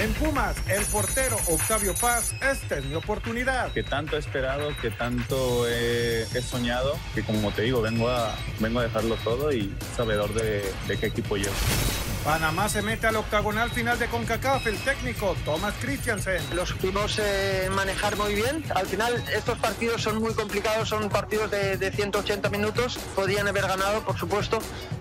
En Pumas, el portero Octavio Paz, esta es mi oportunidad. Que tanto he esperado, que tanto he, soñado, que como te digo, vengo a, vengo a dejarlo todo y sabedor de, de qué equipo llevo. Panamá se mete al octagonal final de CONCACAF, el técnico Thomas Christiansen. Los supimos eh, manejar muy bien. Al final estos partidos son muy complicados, son partidos de, de 180 minutos. Podían haber ganado, por supuesto,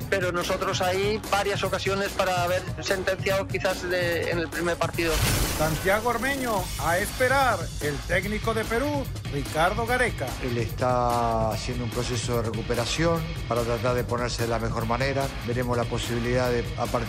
pero nosotros ahí varias ocasiones para haber sentenciado quizás de- en el primer partido. Santiago Ormeño, a esperar, el técnico de Perú, Ricardo Gareca. Él está haciendo un proceso de recuperación para tratar de ponerse de la mejor manera. Veremos la posibilidad de, a partir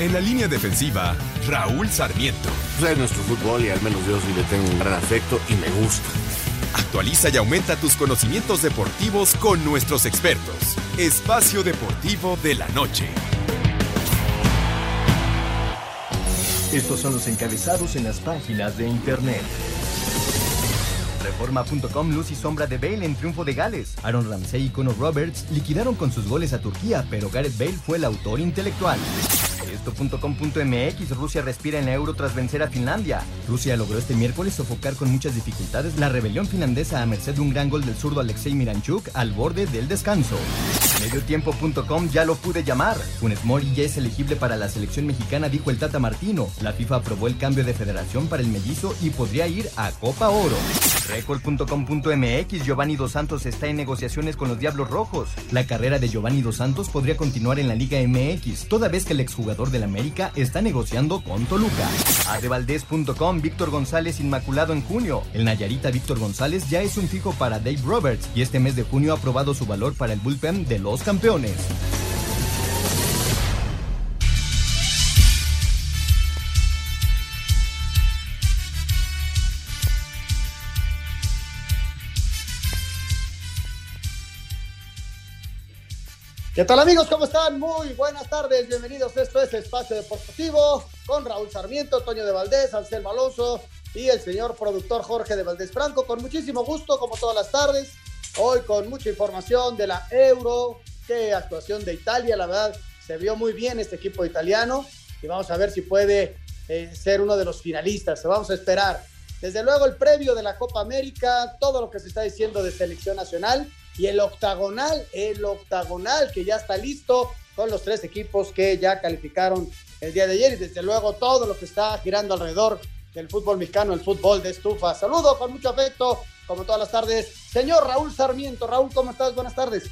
En la línea defensiva, Raúl Sarmiento. Es nuestro fútbol y al menos yo sí le tengo un gran afecto y me gusta. Actualiza y aumenta tus conocimientos deportivos con nuestros expertos. Espacio Deportivo de la Noche. Estos son los encabezados en las páginas de internet. Reforma.com luz y sombra de Bale en triunfo de Gales. Aaron Ramsey y Conor Roberts liquidaron con sus goles a Turquía, pero Gareth Bale fue el autor intelectual. Esto.com.mx Rusia respira en euro tras vencer a Finlandia. Rusia logró este miércoles sofocar con muchas dificultades la rebelión finlandesa a merced de un gran gol del zurdo Alexei Miranchuk al borde del descanso. Mediotiempo.com ya lo pude llamar. Funes Mori ya es elegible para la selección mexicana, dijo el Tata Martino. La FIFA aprobó el cambio de federación para el mellizo y podría ir a Copa Oro. Record.com.mx Giovanni Dos Santos está en negociaciones con los Diablos Rojos. La carrera de Giovanni Dos Santos podría continuar en la Liga MX, toda vez que el exjugador del América está negociando con Toluca. Adevaldez.com Víctor González inmaculado en junio. El Nayarita Víctor González ya es un fijo para Dave Roberts y este mes de junio ha aprobado su valor para el bullpen de los campeones. ¿Qué tal amigos? ¿Cómo están? Muy buenas tardes, bienvenidos. Esto es Espacio Deportivo con Raúl Sarmiento, Toño de Valdés, Anselmo Alonso y el señor productor Jorge de Valdés Franco. Con muchísimo gusto, como todas las tardes, hoy con mucha información de la Euro, qué actuación de Italia, la verdad, se vio muy bien este equipo italiano y vamos a ver si puede eh, ser uno de los finalistas. Vamos a esperar. Desde luego el previo de la Copa América, todo lo que se está diciendo de selección nacional y el octagonal, el octagonal que ya está listo con los tres equipos que ya calificaron el día de ayer y desde luego todo lo que está girando alrededor del fútbol mexicano, el fútbol de estufa. Saludo con mucho afecto, como todas las tardes, señor Raúl Sarmiento. Raúl, ¿cómo estás? Buenas tardes.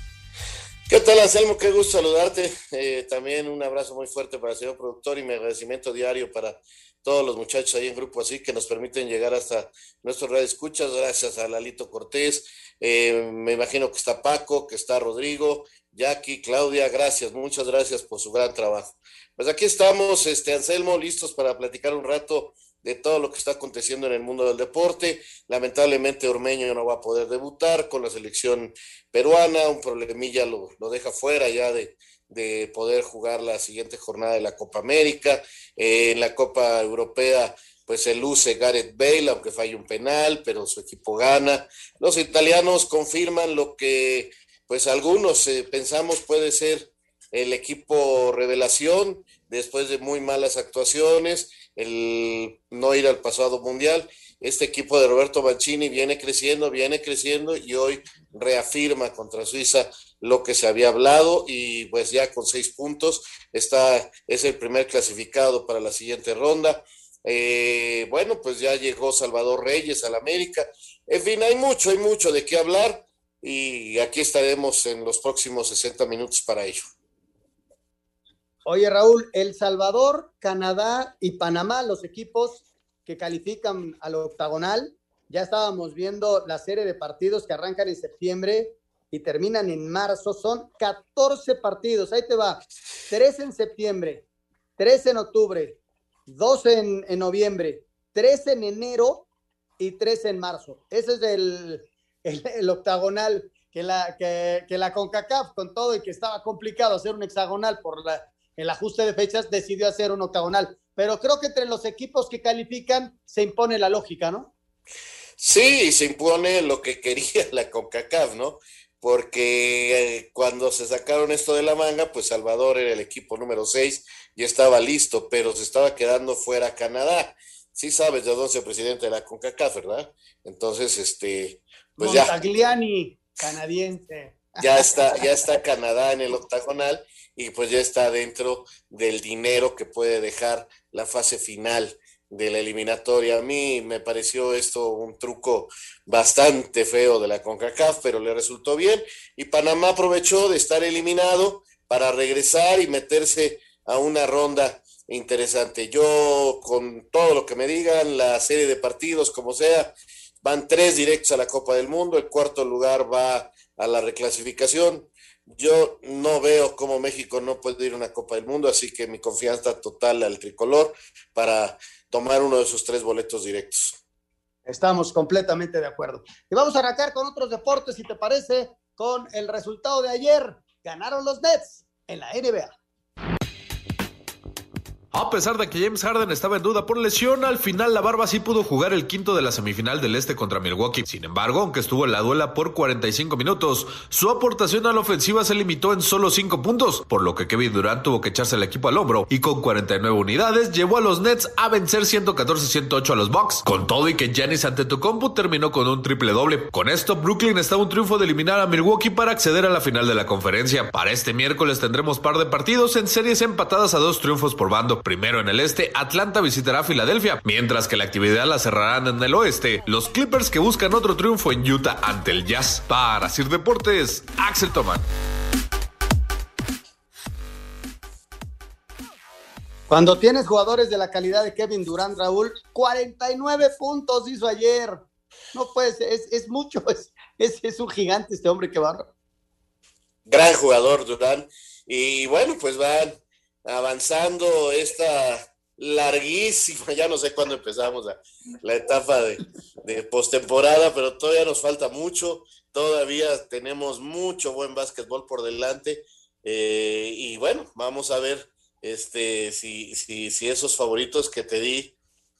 ¿Qué tal, Anselmo? Qué gusto saludarte. Eh, también un abrazo muy fuerte para el señor productor y mi agradecimiento diario para todos los muchachos ahí en Grupo Así que nos permiten llegar hasta nuestros radio escuchas. Gracias a Lalito Cortés. Eh, me imagino que está Paco, que está Rodrigo, Jackie, Claudia. Gracias, muchas gracias por su gran trabajo. Pues aquí estamos, este Anselmo, listos para platicar un rato de todo lo que está aconteciendo en el mundo del deporte. Lamentablemente Ormeño no va a poder debutar con la selección peruana, un problemilla lo, lo deja fuera ya de, de, poder jugar la siguiente jornada de la Copa América. Eh, en la Copa Europea pues se luce Gareth Bale, aunque falle un penal, pero su equipo gana. Los italianos confirman lo que pues algunos eh, pensamos puede ser el equipo revelación después de muy malas actuaciones, el no ir al pasado mundial. Este equipo de Roberto Mancini viene creciendo, viene creciendo y hoy reafirma contra Suiza lo que se había hablado y pues ya con seis puntos está, es el primer clasificado para la siguiente ronda. Eh, bueno, pues ya llegó Salvador Reyes al América. En fin, hay mucho, hay mucho de qué hablar y aquí estaremos en los próximos 60 minutos para ello. Oye, Raúl, El Salvador, Canadá y Panamá, los equipos que califican al octagonal, ya estábamos viendo la serie de partidos que arrancan en septiembre y terminan en marzo. Son 14 partidos. Ahí te va. 3 en septiembre, 3 en octubre, 2 en, en noviembre, 3 en enero y 3 en marzo. Ese es el, el, el octagonal que la, que, que, la CONCACAF, con todo y que estaba complicado hacer un hexagonal por la, el ajuste de fechas, decidió hacer un octagonal. Pero creo que entre los equipos que califican se impone la lógica, ¿no? Sí, se impone lo que quería la CONCACAF, ¿no? Porque eh, cuando se sacaron esto de la manga, pues Salvador era el equipo número 6 y estaba listo, pero se estaba quedando fuera Canadá. Sí sabes de dónde es el presidente de la CONCACAF, ¿verdad? Entonces, este, pues Montagliani, ya. canadiense. Ya está, ya está Canadá en el octagonal y pues ya está dentro del dinero que puede dejar la fase final de la eliminatoria. A mí me pareció esto un truco bastante feo de la CONCACAF, pero le resultó bien y Panamá aprovechó de estar eliminado para regresar y meterse a una ronda interesante. Yo, con todo lo que me digan, la serie de partidos, como sea, van tres directos a la Copa del Mundo, el cuarto lugar va a la reclasificación. Yo no veo cómo México no puede ir a una Copa del Mundo, así que mi confianza total al tricolor para tomar uno de sus tres boletos directos. Estamos completamente de acuerdo. Y vamos a arrancar con otros deportes, si te parece, con el resultado de ayer. Ganaron los Nets en la NBA. A pesar de que James Harden estaba en duda por lesión, al final la barba sí pudo jugar el quinto de la semifinal del este contra Milwaukee. Sin embargo, aunque estuvo en la duela por 45 minutos, su aportación a la ofensiva se limitó en solo 5 puntos, por lo que Kevin Durant tuvo que echarse el equipo al hombro y con 49 unidades llevó a los Nets a vencer 114-108 a los Bucks. Con todo y que Giannis Antetokounmpo terminó con un triple doble. Con esto, Brooklyn está a un triunfo de eliminar a Milwaukee para acceder a la final de la conferencia. Para este miércoles tendremos par de partidos en series empatadas a dos triunfos por bando. Primero en el este, Atlanta visitará a Filadelfia, mientras que la actividad la cerrarán en el oeste, los Clippers que buscan otro triunfo en Utah ante el Jazz. Para Sir Deportes, Axel Toman. Cuando tienes jugadores de la calidad de Kevin Durant, Raúl, 49 puntos hizo ayer. No puede es, es mucho, es, es, es, un gigante este hombre que va. Gran jugador, Durant. Y bueno, pues van avanzando esta larguísima, ya no sé cuándo empezamos la, etapa de, de postemporada, pero todavía nos falta mucho, todavía tenemos mucho buen básquetbol por delante eh, y bueno, vamos a ver este, si, si, si esos favoritos que te di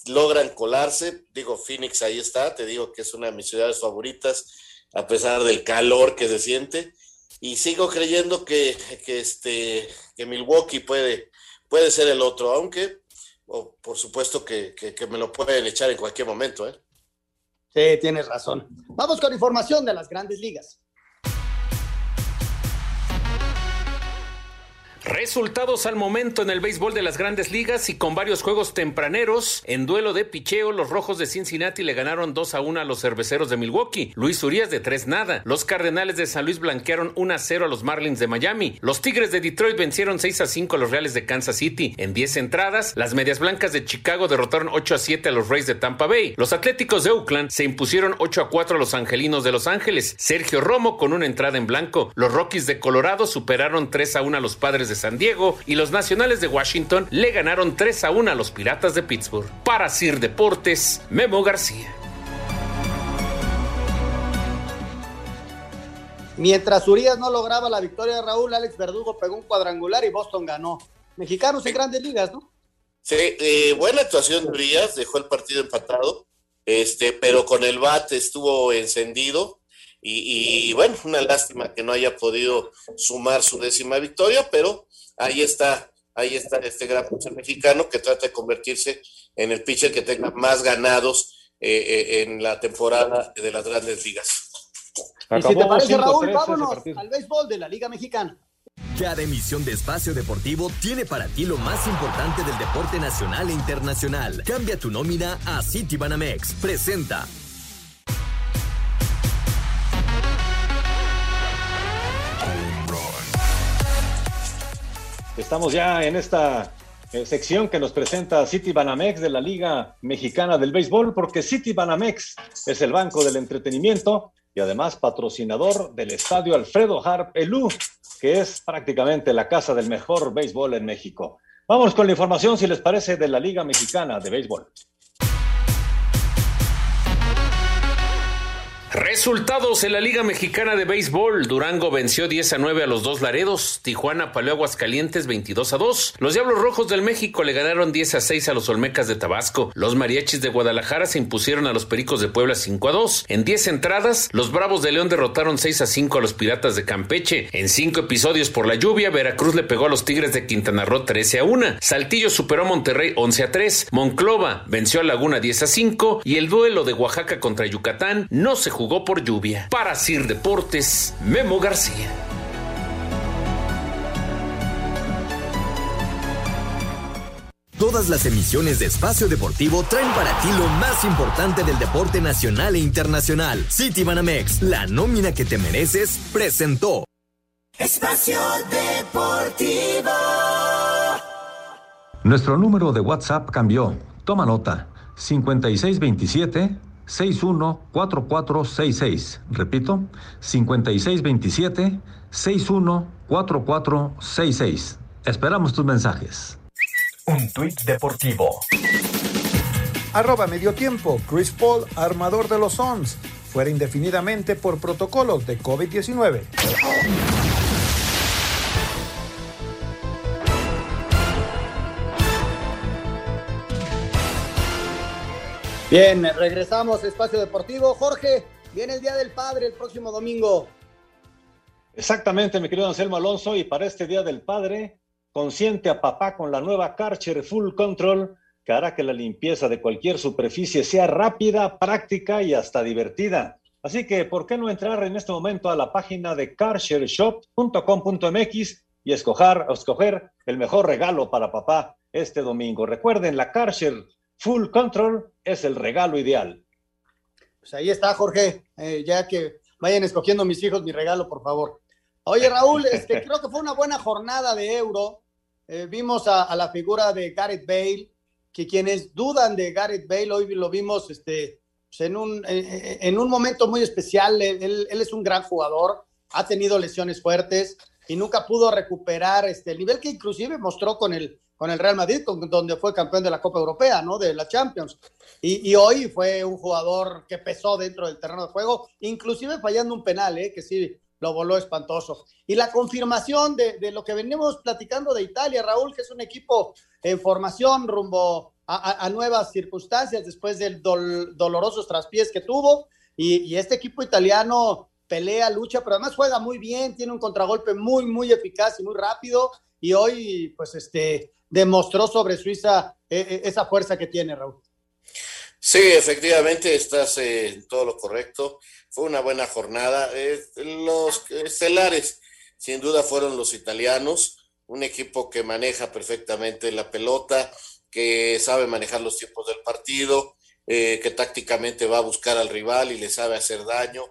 logran colarse, digo Phoenix ahí está, te digo que es una de mis ciudades favoritas, a pesar del calor que se siente, y sigo creyendo que, que, este, que Milwaukee puede, puede ser el otro, aunque oh, por supuesto que, que, que, me lo pueden echar en cualquier momento. ¿eh? Sí, tienes razón. Vamos con información de las grandes ligas. Resultados al momento en el béisbol de las grandes ligas y con varios juegos tempraneros. En duelo de picheo, los rojos de Cincinnati le ganaron 2 a 1 a los cerveceros de Milwaukee. Luis Urias de 3 nada. Los Cardenales de San Luis blanquearon 1 a 0 a los Marlins de Miami. Los Tigres de Detroit vencieron 6 a 5 a los Reales de Kansas City. En 10 entradas, las Medias Blancas de Chicago derrotaron 8 a 7 a los Rays de Tampa Bay. Los Atléticos de Oakland se impusieron 8 a 4 a los Angelinos de Los Ángeles. Sergio Romo con una entrada en blanco. Los Rockies de Colorado superaron 3 a 1 a los Padres de San Diego y los Nacionales de Washington le ganaron 3 a 1 a los Piratas de Pittsburgh. Para Sir Deportes, Memo García. Mientras Urias no lograba la victoria de Raúl, Alex Verdugo pegó un cuadrangular y Boston ganó. Mexicanos en grandes ligas, ¿no? Sí, eh, buena actuación de Urias, dejó el partido empatado, este, pero con el bat estuvo encendido, y, y, bueno, una lástima que no haya podido sumar su décima victoria, pero ahí está, ahí está este gran pitcher mexicano que trata de convertirse en el pitcher que tenga más ganados eh, eh, en la temporada de las grandes ligas. Y si te parece, Raúl, vámonos al béisbol de la Liga Mexicana. Cada emisión de Espacio Deportivo tiene para ti lo más importante del deporte nacional e internacional. Cambia tu nómina a Citibanamex. Presenta. Estamos ya en esta eh, sección que nos presenta City Banamex de la Liga Mexicana del Béisbol, porque City Banamex es el banco del entretenimiento y además patrocinador del estadio Alfredo Harp Elú, que es prácticamente la casa del mejor béisbol en México. Vamos con la información, si les parece, de la Liga Mexicana de Béisbol. Resultados en la Liga Mexicana de Béisbol. Durango venció 10 a 9 a los dos Laredos. Tijuana paleó Aguascalientes 22 a 2. Los Diablos Rojos del México le ganaron 10 a 6 a los Olmecas de Tabasco. Los Mariachis de Guadalajara se impusieron a los Pericos de Puebla 5 a 2. En 10 entradas, los Bravos de León derrotaron 6 a 5 a los Piratas de Campeche. En 5 episodios por la lluvia, Veracruz le pegó a los Tigres de Quintana Roo 13 a 1. Saltillo superó a Monterrey 11 a 3. Monclova venció a Laguna 10 a 5. Y el duelo de Oaxaca contra Yucatán no se jugó por lluvia. Para Sir Deportes, Memo García. Todas las emisiones de Espacio Deportivo traen para ti lo más importante del deporte nacional e internacional. City Banamex, la nómina que te mereces, presentó. Espacio Deportivo. Nuestro número de WhatsApp cambió. Toma nota. 5627 614466. Repito, 5627 614466. Esperamos tus mensajes. Un tuit deportivo. Arroba medio tiempo. Chris Paul, armador de los Suns, fuera indefinidamente por protocolos de COVID-19. Bien, regresamos a Espacio Deportivo. Jorge, viene el Día del Padre el próximo domingo. Exactamente, mi querido Anselmo Alonso, y para este Día del Padre, consiente a papá con la nueva Karcher Full Control, que hará que la limpieza de cualquier superficie sea rápida, práctica y hasta divertida. Así que, ¿por qué no entrar en este momento a la página de karchershop.com.mx y escoger, escoger el mejor regalo para papá este domingo? Recuerden, la Karcher Full Control es el regalo ideal. Pues ahí está, Jorge. Eh, ya que vayan escogiendo mis hijos mi regalo, por favor. Oye, Raúl, este, creo que fue una buena jornada de Euro. Eh, vimos a, a, la figura de Gareth Bale, que quienes dudan de Gareth Bale, hoy lo vimos este, pues en, un, en, en, un momento muy especial. Él, él, es un gran jugador, ha tenido lesiones fuertes y nunca pudo recuperar este, el nivel que inclusive mostró con el, con el Real Madrid, con, donde fue campeón de la Copa Europea, ¿no? De la Champions. Y, y, hoy fue un jugador que pesó dentro del terreno de juego, inclusive fallando un penal, ¿eh? Que sí lo voló espantoso. Y la confirmación de, de, lo que venimos platicando de Italia, Raúl, que es un equipo en formación rumbo a, a, nuevas circunstancias después del dol, dolorosos traspiés que tuvo. Y, y este equipo italiano pelea, lucha, pero además juega muy bien, tiene un contragolpe muy, muy eficaz y muy rápido. Y hoy, pues, este, demostró sobre Suiza eh, esa fuerza que tiene, Raúl. Sí, efectivamente, estás eh, en todo lo correcto. Fue una buena jornada. Eh, los estelares, sin duda, fueron los italianos, un equipo que maneja perfectamente la pelota, que sabe manejar los tiempos del partido, eh, que tácticamente va a buscar al rival y le sabe hacer daño,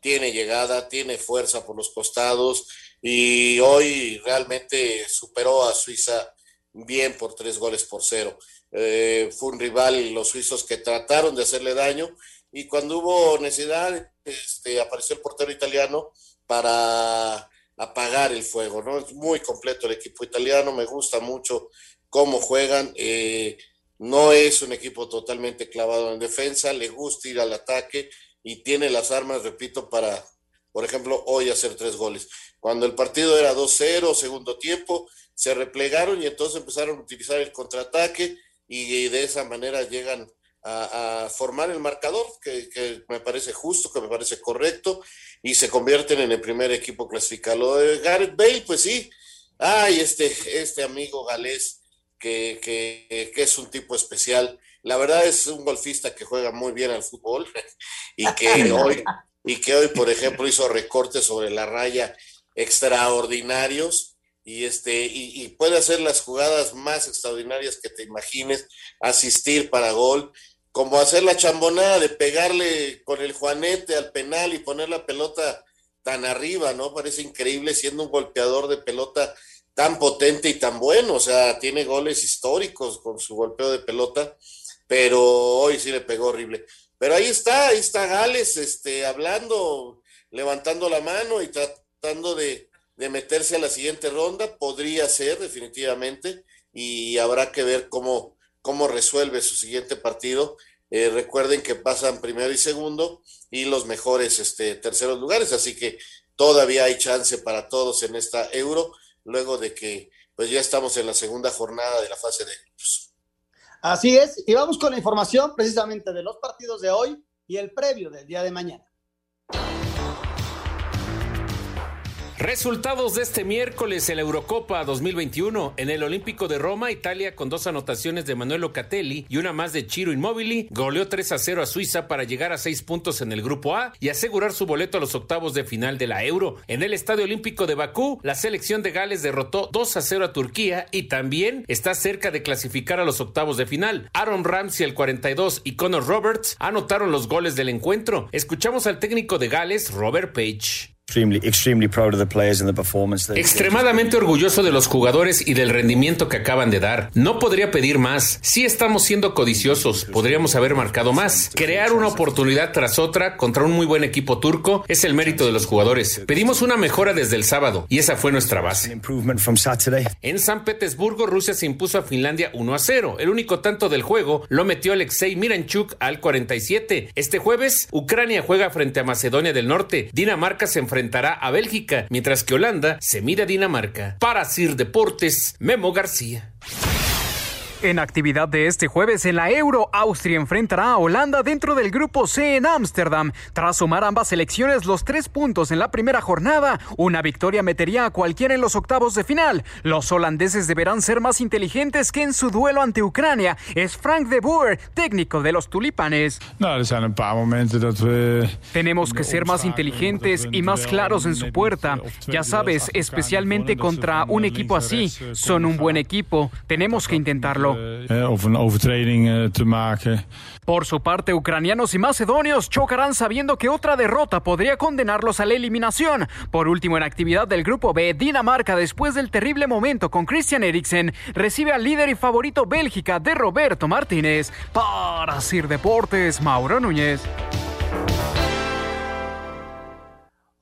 tiene llegada, tiene fuerza por los costados y hoy realmente superó a Suiza bien por tres goles por cero. Eh, fue un rival, los suizos, que trataron de hacerle daño y cuando hubo necesidad, este, apareció el portero italiano para apagar el fuego, ¿no? Es muy completo el equipo italiano, me gusta mucho cómo juegan, eh, no es un equipo totalmente clavado en defensa, le gusta ir al ataque y tiene las armas, repito, para, por ejemplo, hoy hacer tres goles. Cuando el partido era 2-0, segundo tiempo, se replegaron y entonces empezaron a utilizar el contraataque y de esa manera llegan a, a formar el marcador, que, que, me parece justo, que me parece correcto, y se convierten en el primer equipo clasificado. de Gareth Bale, pues sí, ay, este, este amigo galés, que, que, que es un tipo especial. La verdad es un golfista que juega muy bien al fútbol y que hoy, y que hoy, por ejemplo, hizo recortes sobre la raya extraordinarios y este y, y, puede hacer las jugadas más extraordinarias que te imagines, asistir para gol, como hacer la chambonada de pegarle con el juanete al penal y poner la pelota tan arriba, ¿no? Parece increíble siendo un golpeador de pelota tan potente y tan bueno, o sea, tiene goles históricos con su golpeo de pelota, pero hoy sí le pegó horrible. Pero ahí está, ahí está Gales, este, hablando, levantando la mano y tratando de, de meterse a la siguiente ronda, podría ser definitivamente, y habrá que ver cómo, cómo resuelve su siguiente partido. Eh, recuerden que pasan primero y segundo y los mejores este, terceros lugares, así que todavía hay chance para todos en esta euro, luego de que pues ya estamos en la segunda jornada de la fase de grupos. Así es, y vamos con la información precisamente de los partidos de hoy y el previo del día de mañana. Resultados de este miércoles en la Eurocopa 2021. En el Olímpico de Roma, Italia con dos anotaciones de Manuel Locatelli y una más de Chiro Immobili, goleó 3 a 0 a Suiza para llegar a seis puntos en el grupo A y asegurar su boleto a los octavos de final de la Euro. En el Estadio Olímpico de Bakú, la selección de Gales derrotó 2 a 0 a Turquía y también está cerca de clasificar a los octavos de final. Aaron Ramsey el 42 y Connor Roberts anotaron los goles del encuentro. Escuchamos al técnico de Gales, Robert Page. Extremadamente orgulloso de los jugadores y del rendimiento que acaban de dar. No podría pedir más. Sí estamos siendo codiciosos, podríamos haber marcado más. Crear una oportunidad tras otra contra un muy buen equipo turco es el mérito de los jugadores. Pedimos una mejora desde el sábado y esa fue nuestra base. En San Petersburgo, Rusia se impuso a Finlandia 1 a 0. El único tanto del juego lo metió Alexei Miranchuk al 47. Este jueves, Ucrania juega frente a Macedonia del Norte. Dinamarca se enfrenta a Bélgica, mientras que Holanda se mide a Dinamarca. Para Sir Deportes, Memo García. En actividad de este jueves en la Euro, Austria enfrentará a Holanda dentro del grupo C en Ámsterdam. Tras sumar ambas selecciones los tres puntos en la primera jornada, una victoria metería a cualquiera en los octavos de final. Los holandeses deberán ser más inteligentes que en su duelo ante Ucrania. Es Frank de Boer, técnico de los tulipanes. Tenemos que ser más inteligentes y más claros en su puerta. Ya sabes, especialmente contra un equipo así. Son un buen equipo. Tenemos que intentarlo. Eh, of een overtreding eh, te maken. Por su parte, ucranianos y macedonios chocarán sabiendo que otra derrota podría condenarlos a la eliminación. Por último, en actividad del grupo B, Dinamarca, después del terrible momento con Christian Eriksen, recibe al líder y favorito Bélgica de Roberto Martínez. Para Sir Deportes, Mauro Núñez.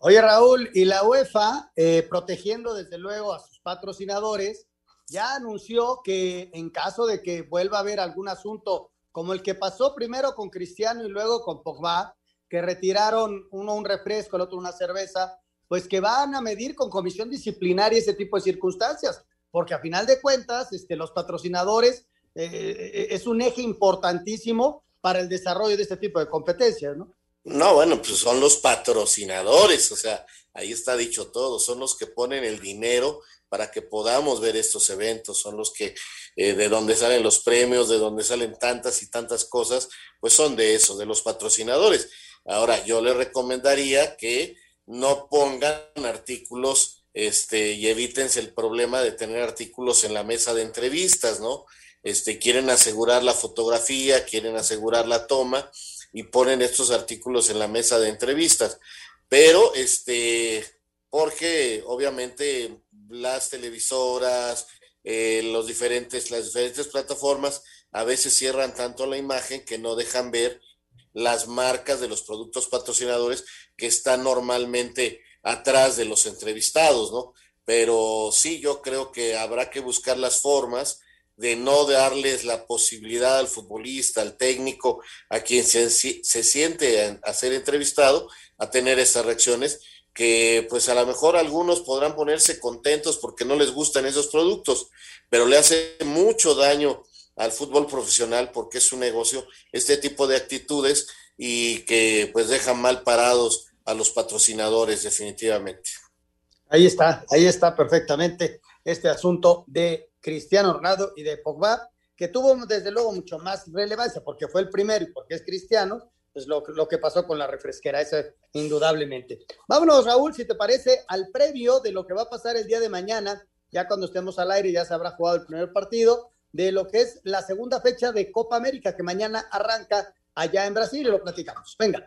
Oye Raúl, y la UEFA, eh, protegiendo desde luego a sus patrocinadores, ya anunció que en caso de que vuelva a haber algún asunto como el que pasó primero con Cristiano y luego con Pogba, que retiraron uno un refresco, el otro una cerveza, pues que van a medir con comisión disciplinaria ese tipo de circunstancias, porque a final de cuentas, este, los patrocinadores eh, eh, es un eje importantísimo para el desarrollo de este tipo de competencias, ¿no? No, bueno, pues son los patrocinadores, o sea, ahí está dicho todo, son los que ponen el dinero para que podamos ver estos eventos, son los que eh, de donde salen los premios, de donde salen tantas y tantas cosas, pues son de eso, de los patrocinadores. Ahora, yo le recomendaría que no pongan artículos este, y evítense el problema de tener artículos en la mesa de entrevistas, ¿no? Este, quieren asegurar la fotografía, quieren asegurar la toma y ponen estos artículos en la mesa de entrevistas. Pero, este, porque obviamente las televisoras, eh, los diferentes, las diferentes plataformas a veces cierran tanto la imagen que no dejan ver las marcas de los productos patrocinadores que están normalmente atrás de los entrevistados, ¿no? Pero sí, yo creo que habrá que buscar las formas de no darles la posibilidad al futbolista, al técnico, a quien se, se siente a, a ser entrevistado, a tener esas reacciones que pues a lo mejor algunos podrán ponerse contentos porque no les gustan esos productos, pero le hace mucho daño al fútbol profesional porque es un negocio este tipo de actitudes y que pues dejan mal parados a los patrocinadores definitivamente. Ahí está, ahí está perfectamente este asunto de Cristiano Ronaldo y de Pogba, que tuvo desde luego mucho más relevancia porque fue el primero y porque es cristiano, pues lo, lo, que pasó con la refresquera, eso indudablemente. Vámonos, Raúl, si te parece, al previo de lo que va a pasar el día de mañana, ya cuando estemos al aire ya se habrá jugado el primer partido, de lo que es la segunda fecha de Copa América, que mañana arranca allá en Brasil y lo platicamos. Venga.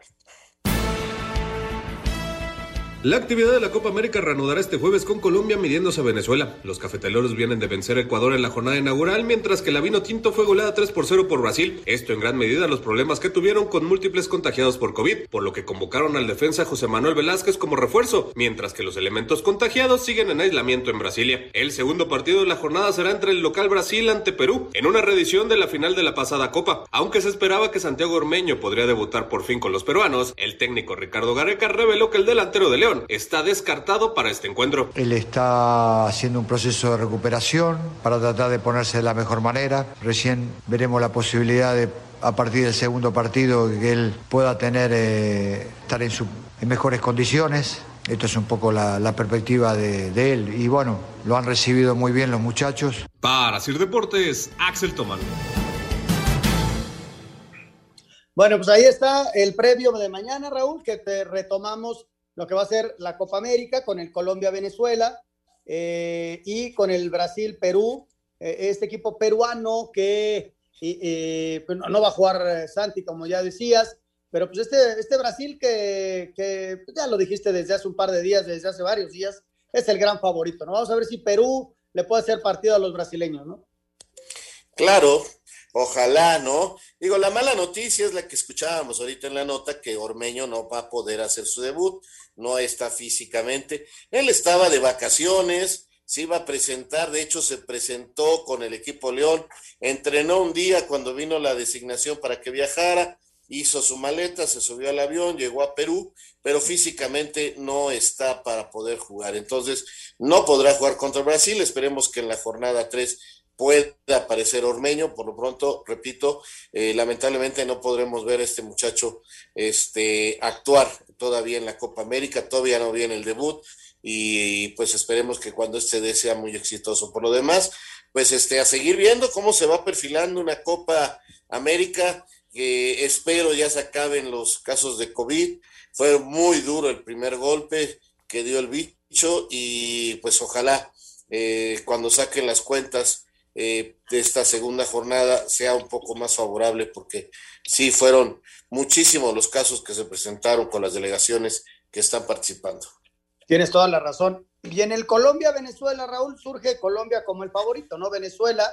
La actividad de la Copa América reanudará este jueves con Colombia midiéndose a Venezuela. Los cafetaleros vienen de vencer a Ecuador en la jornada inaugural, mientras que la Vino Tinto fue goleada 3 por 0 por Brasil. Esto en gran medida los problemas que tuvieron con múltiples contagiados por COVID, por lo que convocaron al defensa José Manuel Velázquez como refuerzo, mientras que los elementos contagiados siguen en aislamiento en Brasilia. El segundo partido de la jornada será entre el local Brasil ante Perú, en una reedición de la final de la pasada Copa. Aunque se esperaba que Santiago Ormeño podría debutar por fin con los peruanos, el técnico Ricardo Gareca reveló que el delantero de León está descartado para este encuentro. Él está haciendo un proceso de recuperación para tratar de ponerse de la mejor manera. Recién veremos la posibilidad de a partir del segundo partido que él pueda tener eh, estar en, su, en mejores condiciones. Esto es un poco la, la perspectiva de, de, él. Y bueno, lo han recibido muy bien los muchachos. Para Sir Deportes, Axel Tomán. Bueno, pues ahí está el previo de mañana, Raúl, que te retomamos lo que va a ser la Copa América con el Colombia-Venezuela eh, y con el Brasil-Perú. Eh, este equipo peruano que eh, no, va a jugar Santi, como ya decías, pero pues este, este Brasil que, que pues ya lo dijiste desde hace un par de días, desde hace varios días, es el gran favorito, ¿no? Vamos a ver si Perú le puede hacer partido a los brasileños, ¿no? Claro, Ojalá, ¿no? Digo, la mala noticia es la que escuchábamos ahorita en la nota, que Ormeño no va a poder hacer su debut, no está físicamente. Él estaba de vacaciones, se iba a presentar, de hecho se presentó con el equipo León, entrenó un día cuando vino la designación para que viajara, hizo su maleta, se subió al avión, llegó a Perú, pero físicamente no está para poder jugar. Entonces, no podrá jugar contra Brasil. Esperemos que en la jornada 3 puede aparecer Ormeño, por lo pronto, repito, eh, lamentablemente no podremos ver a este muchacho este, actuar todavía en la Copa América, todavía no viene el debut y pues esperemos que cuando este dé sea muy exitoso. Por lo demás, pues este, a seguir viendo cómo se va perfilando una Copa América, que espero ya se acaben los casos de COVID, fue muy duro el primer golpe que dio el bicho y pues ojalá eh, cuando saquen las cuentas eh, de esta segunda jornada sea un poco más favorable porque sí fueron muchísimos los casos que se presentaron con las delegaciones que están participando. Tienes toda la razón. Y en el Colombia-Venezuela, Raúl, surge Colombia como el favorito, ¿no? Venezuela,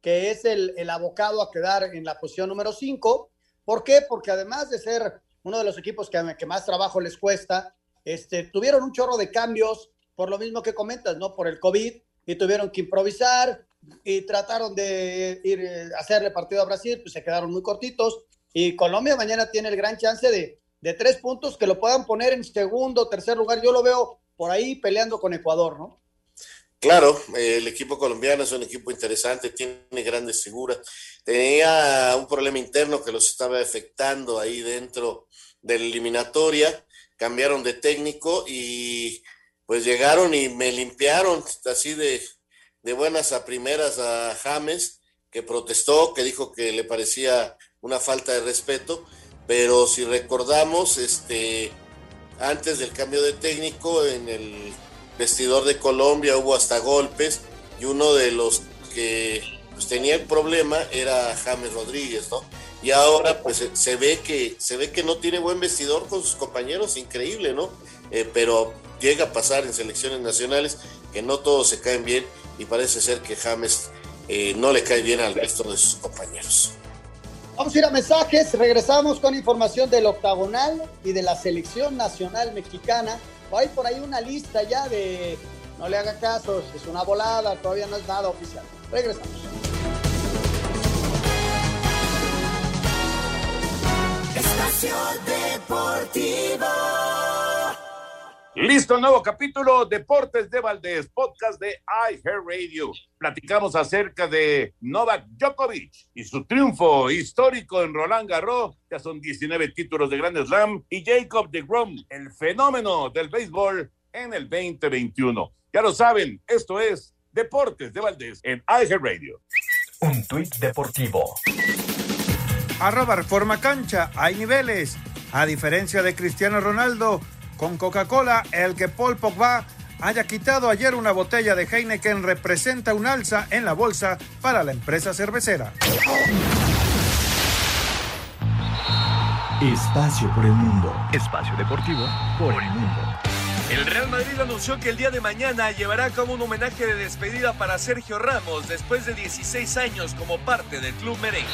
que es el, el abocado a quedar en la posición número 5. ¿Por qué? Porque además de ser uno de los equipos que, que más trabajo les cuesta, este, tuvieron un chorro de cambios, por lo mismo que comentas, ¿no? Por el COVID, y tuvieron que improvisar, y trataron de ir a eh, hacerle partido a Brasil, pues se quedaron muy cortitos. Y Colombia mañana tiene el gran chance de, de tres puntos que lo puedan poner en segundo, tercer lugar. Yo lo veo por ahí peleando con Ecuador, ¿no? Claro, el equipo colombiano es un equipo interesante, tiene grandes figuras. Tenía un problema interno que los estaba afectando ahí dentro de la eliminatoria. Cambiaron de técnico y pues llegaron y me limpiaron así de, de buenas a primeras a James, que protestó, que dijo que le parecía una falta de respeto, pero si recordamos, este, antes del cambio de técnico, en el vestidor de Colombia hubo hasta golpes, y uno de los que pues, tenía el problema era James Rodríguez, ¿no? Y ahora pues se ve que se ve que no tiene buen vestidor con sus compañeros, increíble, ¿no? Eh, pero llega a pasar en selecciones nacionales que no todos se caen bien y parece ser que James eh, no le cae bien al resto de sus compañeros. Vamos a ir a mensajes, regresamos con información del octagonal y de la selección nacional mexicana. Hay por ahí una lista ya de, no le haga caso, es una volada, todavía no es nada oficial. Regresamos. Espacio Deportivo. Listo, nuevo capítulo Deportes de Valdés, podcast de iHeartRadio. Platicamos acerca de Novak Djokovic y su triunfo histórico en Roland Garros. Ya son 19 títulos de Grand Slam. Y Jacob de Grom, el fenómeno del béisbol en el 2021. Ya lo saben, esto es Deportes de Valdés en iHeartRadio. Un tuit deportivo. Arroba Reforma Cancha, hay niveles. A diferencia de Cristiano Ronaldo, con Coca-Cola, el que Paul Pogba haya quitado ayer una botella de Heineken representa un alza en la bolsa para la empresa cervecera. Espacio por el mundo. Espacio deportivo por el mundo. El Real Madrid anunció que el día de mañana llevará a cabo un homenaje de despedida para Sergio Ramos después de 16 años como parte del club merengue.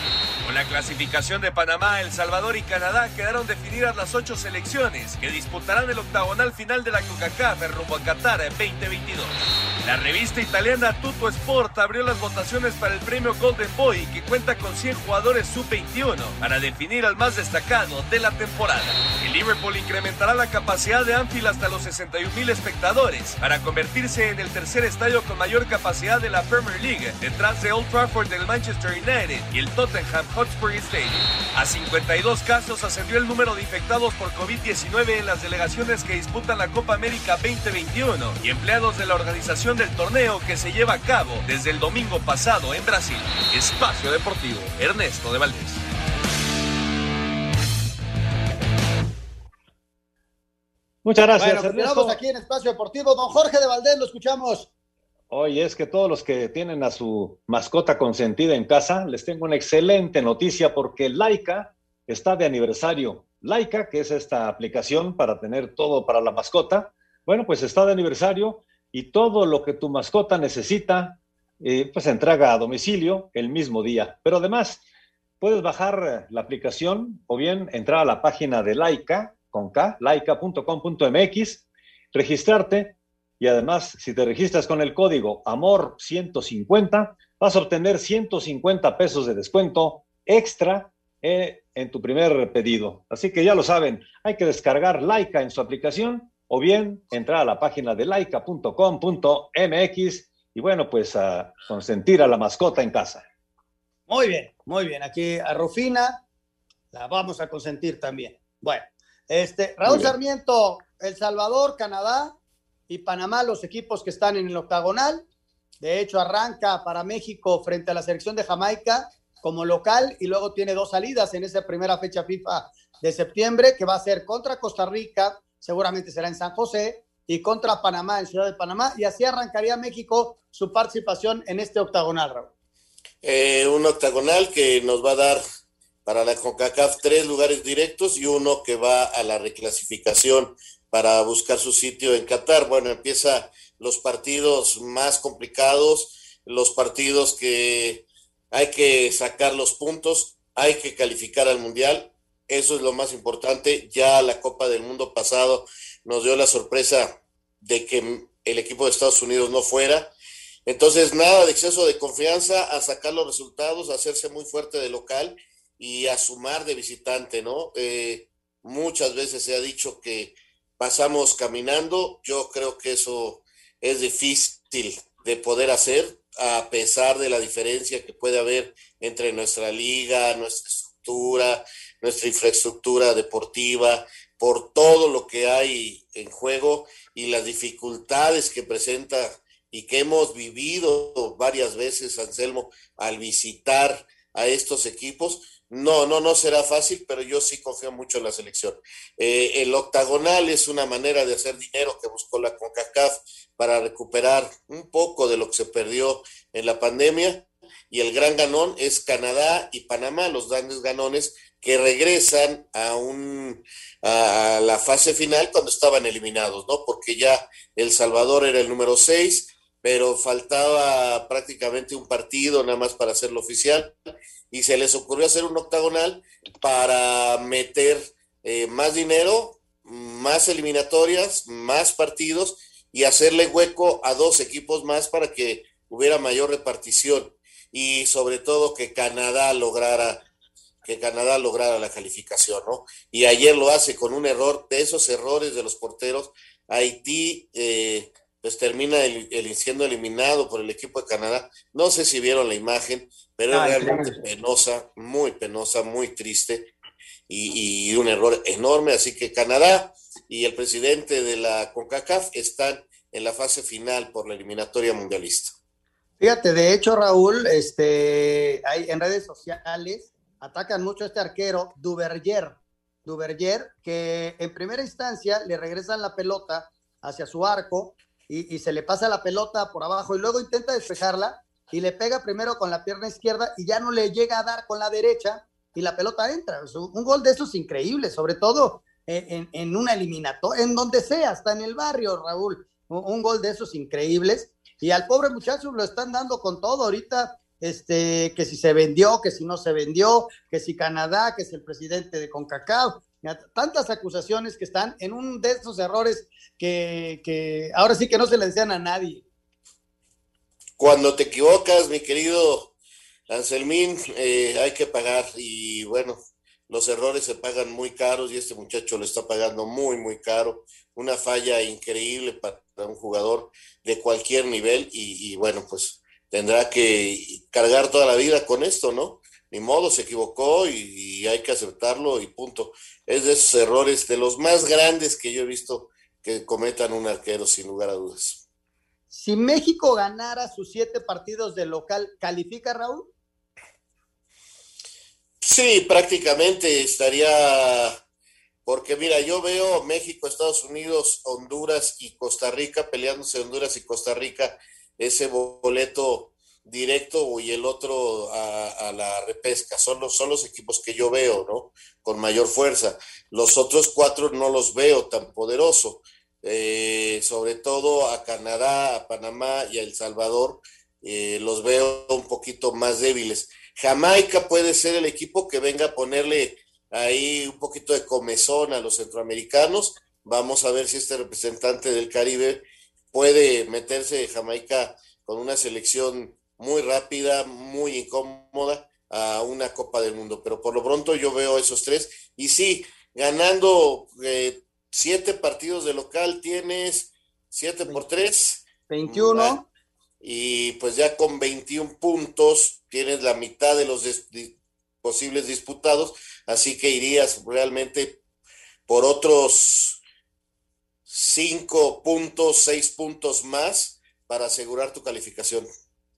Con la clasificación de Panamá, El Salvador y Canadá quedaron definidas las ocho selecciones que disputarán el octagonal final de la CONCACAF rumbo a Qatar 2022. La revista italiana Tutto Sport abrió las votaciones para el premio Golden Boy que cuenta con 100 jugadores sub-21 para definir al más destacado de la temporada. El Liverpool incrementará la capacidad de Anfield hasta los 60 mil espectadores para convertirse en el tercer estadio con mayor capacidad de la Premier League, detrás de Old Trafford del Manchester United y el Tottenham Hotspur Stadium. A 52 casos ascendió el número de infectados por COVID-19 en las delegaciones que disputan la Copa América 2021 y empleados de la organización del torneo que se lleva a cabo desde el domingo pasado en Brasil. Espacio Deportivo, Ernesto de Valdés. Muchas gracias. Bueno, Ernesto. aquí en Espacio Deportivo. Don Jorge de Valdés, lo escuchamos. Oye, es que todos los que tienen a su mascota consentida en casa, les tengo una excelente noticia porque Laika está de aniversario. Laika, que es esta aplicación para tener todo para la mascota, bueno, pues está de aniversario y todo lo que tu mascota necesita, eh, pues entrega a domicilio el mismo día. Pero además, puedes bajar la aplicación o bien entrar a la página de Laika con K, laica.com.mx, registrarte y además, si te registras con el código AMOR150, vas a obtener 150 pesos de descuento extra eh, en tu primer pedido. Así que ya lo saben, hay que descargar Laika en su aplicación o bien entrar a la página de laica.com.mx y bueno, pues a consentir a la mascota en casa. Muy bien, muy bien. Aquí a Rufina la vamos a consentir también. Bueno, este, Raúl Sarmiento, El Salvador, Canadá y Panamá, los equipos que están en el octagonal. De hecho, arranca para México frente a la selección de Jamaica como local y luego tiene dos salidas en esa primera fecha FIFA de septiembre, que va a ser contra Costa Rica, seguramente será en San José, y contra Panamá en Ciudad de Panamá. Y así arrancaría México su participación en este octagonal, Raúl. Eh, un octagonal que nos va a dar para la CONCACAF tres lugares directos y uno que va a la reclasificación para buscar su sitio en Qatar. Bueno, empieza los partidos más complicados, los partidos que hay que sacar los puntos, hay que calificar al Mundial, eso es lo más importante. Ya la Copa del Mundo pasado nos dio la sorpresa de que el equipo de Estados Unidos no fuera. Entonces, nada de exceso de confianza, a sacar los resultados, a hacerse muy fuerte de local y a sumar de visitante, ¿no? Eh, muchas veces se ha dicho que pasamos caminando, yo creo que eso es difícil de poder hacer a pesar de la diferencia que puede haber entre nuestra liga, nuestra estructura, nuestra infraestructura deportiva, por todo lo que hay en juego y las dificultades que presenta y que hemos vivido varias veces, Anselmo, al visitar a estos equipos, no, no, no será fácil, pero yo sí confío mucho en la selección. Eh, el octagonal es una manera de hacer dinero que buscó la CONCACAF para recuperar un poco de lo que se perdió en la pandemia. Y el gran ganón es Canadá y Panamá, los grandes ganones que regresan a, un, a la fase final cuando estaban eliminados, ¿no? Porque ya El Salvador era el número 6, pero faltaba prácticamente un partido nada más para hacerlo oficial y se les ocurrió hacer un octagonal para meter eh, más dinero, más eliminatorias, más partidos y hacerle hueco a dos equipos más para que hubiera mayor repartición y sobre todo que Canadá lograra que Canadá lograra la calificación, ¿no? Y ayer lo hace con un error, de esos errores de los porteros, Haití eh, pues termina el, siendo eliminado por el equipo de Canadá. No sé si vieron la imagen, pero es realmente penosa, muy penosa, muy triste y, un error enorme. Así que Canadá y el presidente de la CONCACAF están en la fase final por la eliminatoria mundialista. Fíjate, de hecho, Raúl, este, hay en redes sociales atacan mucho a este arquero, Duverger, Duverger, que en primera instancia le regresan la pelota hacia su arco y, se le pasa la pelota por abajo y luego intenta despejarla y le pega primero con la pierna izquierda y ya no le llega a dar con la derecha y la pelota entra. Un gol de esos increíbles, sobre todo en, en una eliminatoria, en donde sea, hasta en el barrio, Raúl. Un, un, gol de esos increíbles. Y al pobre muchacho lo están dando con todo. Ahorita, este, que si se vendió, que si no se vendió, que si Canadá, que es el presidente de CONCACAF. Tantas acusaciones que están en un de esos errores que, que ahora sí que no se le decían a nadie. Cuando te equivocas, mi querido Anselmín, eh, hay que pagar. Y bueno, los errores se pagan muy caros y este muchacho lo está pagando muy, muy caro. Una falla increíble para un jugador de cualquier nivel y, bueno, pues tendrá que cargar toda la vida con esto, ¿no? Ni modo, se equivocó y, y, hay que aceptarlo y punto. Es de esos errores, de los más grandes que yo he visto que cometan un arquero, sin lugar a dudas. Si México ganara sus siete partidos de local, ¿califica Raúl? Sí, prácticamente estaría, porque mira, yo veo México, Estados Unidos, Honduras y Costa Rica peleándose Honduras y Costa Rica ese boleto directo y el otro a, la repesca. Son los, son los equipos que yo veo, ¿no? Con mayor fuerza. Los otros cuatro no los veo tan poderoso. Eh, sobre todo a Canadá, a Panamá y a El Salvador, eh, los veo un poquito más débiles. Jamaica puede ser el equipo que venga a ponerle ahí un poquito de comezón a los centroamericanos. Vamos a ver si este representante del Caribe puede meterse Jamaica con una selección muy rápida, muy incómoda a una Copa del Mundo. Pero por lo pronto yo veo esos tres. Y sí, ganando eh, siete partidos de local, tienes siete por tres. 21. Y pues ya con 21 puntos tienes la mitad de los dis posibles disputados, así que irías realmente por otros cinco puntos, seis puntos más para asegurar tu calificación.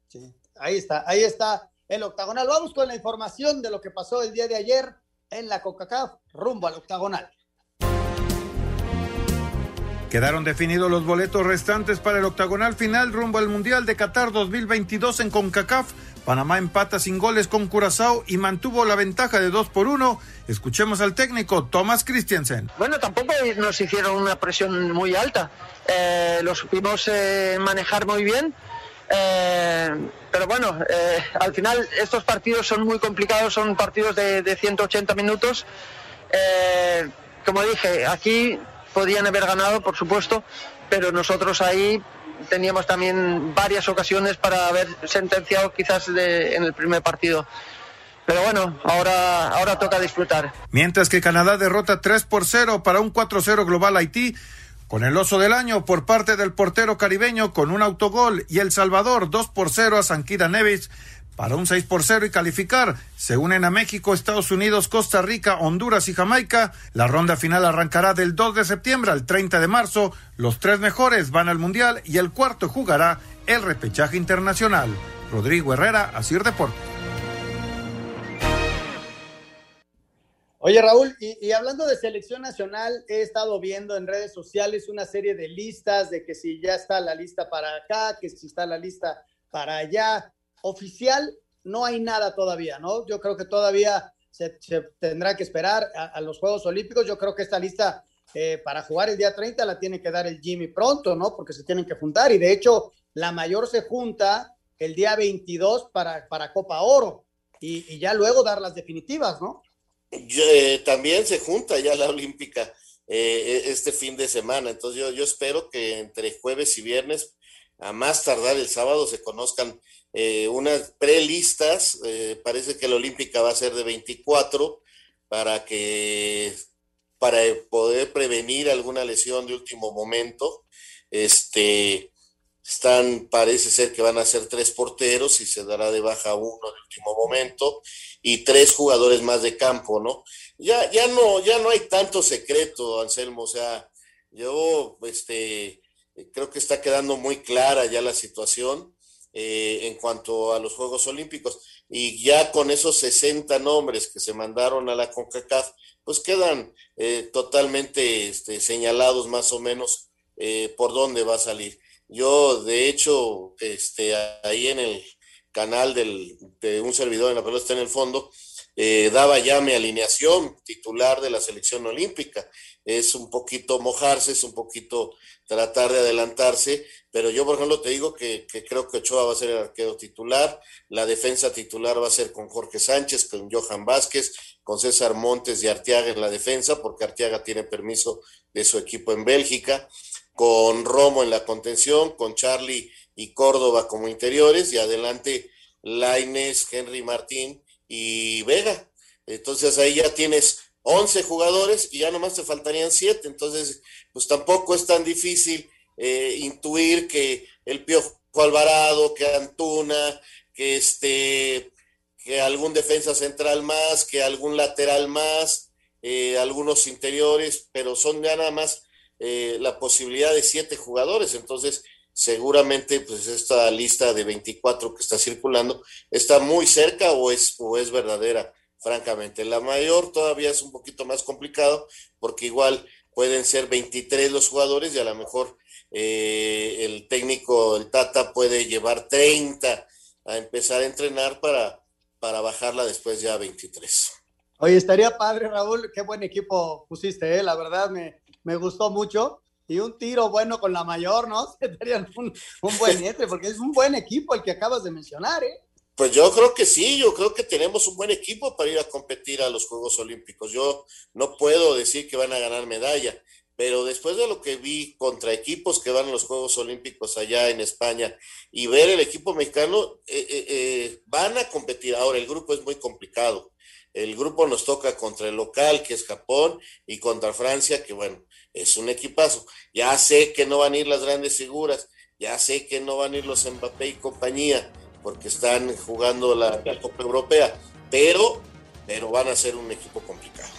Sí, ahí está, ahí está el octagonal. Vamos con la información de lo que pasó el día de ayer en la CONCACAF rumbo al octagonal. Quedaron definidos los boletos restantes para el octagonal final rumbo al Mundial de Qatar 2022 en CONCACAF. Panamá empata sin goles con Curazao y mantuvo la ventaja de 2 por 1. Escuchemos al técnico Thomas Christiansen. Bueno, tampoco nos hicieron una presión muy alta. Eh, lo supimos eh, manejar muy bien. Eh, pero bueno, eh, al final estos partidos son muy complicados, son partidos de, de 180 minutos. Como dije, aquí podían haber ganado, por supuesto, pero nosotros ahí teníamos también varias ocasiones para haber sentenciado quizás de, en el primer partido. Pero bueno, ahora, ahora toca disfrutar. Mientras que Canadá derrota 3 por 0 para un 4-0 global Haití, con el oso del año por parte del portero caribeño con un autogol y El Salvador 2 por 0 a Sanquida Nevis para un 6 por 0 y calificar. Se unen a México, Estados Unidos, Costa Rica, Honduras y Jamaica. La ronda final arrancará del 2 de septiembre al 30 de marzo. Los tres mejores van al Mundial y el cuarto jugará el repechaje internacional. Rodrigo Herrera, Asir Deportes. Oye Raúl, y, y, hablando de selección nacional, he estado viendo en redes sociales una serie de listas de que si ya está la lista para acá, que si está la lista para allá. Oficial, no hay nada todavía, ¿no? Yo creo que todavía se, tendrá que esperar a, los Juegos Olímpicos. Yo creo que esta lista eh, para jugar el día 30 la tiene que dar el Jimmy pronto, ¿no? Porque se tienen que juntar y de hecho la mayor se junta el día 22 para, para Copa Oro y, ya luego dar las definitivas, ¿no? Eh, también se junta ya la olímpica eh, este fin de semana, entonces yo, espero que entre jueves y viernes, a más tardar el sábado, se conozcan eh, unas prelistas, parece que la olímpica va a ser de 24 para que para poder prevenir alguna lesión de último momento, este están, parece ser que van a ser tres porteros y se dará de baja uno de último momento y tres jugadores más de campo, ¿no? Ya, ya no, ya no hay tanto secreto, Anselmo, o sea, yo, este, creo que está quedando muy clara ya la situación eh, en cuanto a los Juegos Olímpicos y ya con esos 60 nombres que se mandaron a la CONCACAF, pues quedan eh, totalmente este, señalados más o menos eh, por dónde va a salir. Yo, de hecho, este, ahí en el canal del, de un servidor en la pelota está en el fondo, eh, daba ya mi alineación titular de la selección olímpica es un poquito mojarse, es un poquito tratar de adelantarse, pero yo por ejemplo te digo que, que, creo que Ochoa va a ser el arquero titular, la defensa titular va a ser con Jorge Sánchez, con Johan Vázquez, con César Montes y Arteaga en la defensa, porque Arteaga tiene permiso de su equipo en Bélgica, con Romo en la contención, con Charlie y Córdoba como interiores, y adelante Laines, Henry Martín y Vega. Entonces ahí ya tienes 11 jugadores y ya nomás te faltarían 7. Entonces, pues tampoco es tan difícil eh, intuir que el Piojo Alvarado, que Antuna, que este, que algún defensa central más, que algún lateral más, eh, algunos interiores, pero son ya nada más eh, la posibilidad de siete jugadores. Entonces, seguramente, pues esta lista de 24 que está circulando está muy cerca o es, o es verdadera francamente. La mayor todavía es un poquito más complicado porque igual pueden ser 23 los jugadores y a lo mejor eh, el técnico, el Tata, puede llevar 30 a empezar a entrenar para, para bajarla después ya a 23. Oye, estaría padre, Raúl, qué buen equipo pusiste, ¿eh? la verdad me, me gustó mucho. Y un tiro bueno con la mayor, ¿no? Sería un, un buen entre, porque es un buen equipo el que acabas de mencionar, ¿eh? Pues yo creo que sí, yo creo que tenemos un buen equipo para ir a competir a los Juegos Olímpicos. Yo no puedo decir que van a ganar medalla, pero después de lo que vi contra equipos que van a los Juegos Olímpicos allá en España y ver el equipo mexicano, eh, eh, eh, van a competir. Ahora, el grupo es muy complicado. El grupo nos toca contra el local, que es Japón, y contra Francia, que bueno, es un equipazo. Ya sé que no van a ir las grandes figuras, ya sé que no van a ir los Mbappé y compañía, porque están jugando la, Copa Europea, pero, pero van a ser un equipo complicado.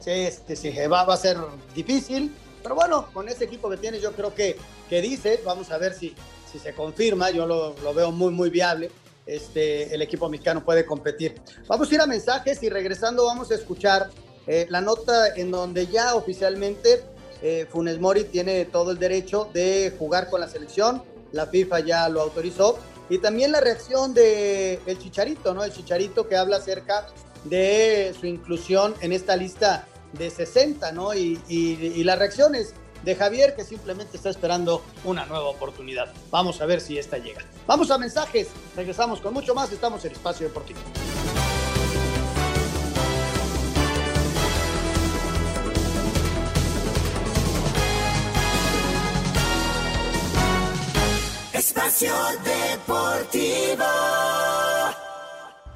Sí, este, sí, va, va a ser difícil, pero bueno, con ese equipo que tienes, yo creo que, que dices, vamos a ver si, si se confirma, yo lo, lo veo muy, muy viable. Este, el equipo mexicano puede competir. Vamos a ir a mensajes y regresando vamos a escuchar eh, la nota en donde ya oficialmente eh, Funes Mori tiene todo el derecho de jugar con la selección. La FIFA ya lo autorizó y también la reacción de el Chicharito, ¿no? El Chicharito que habla acerca de su inclusión en esta lista de 60, ¿no? Y, y, y, las reacciones de Javier que simplemente está esperando una nueva oportunidad. Vamos a ver si esta llega. Vamos a mensajes, regresamos con mucho más, estamos en Espacio Deportivo. Espacio Deportivo.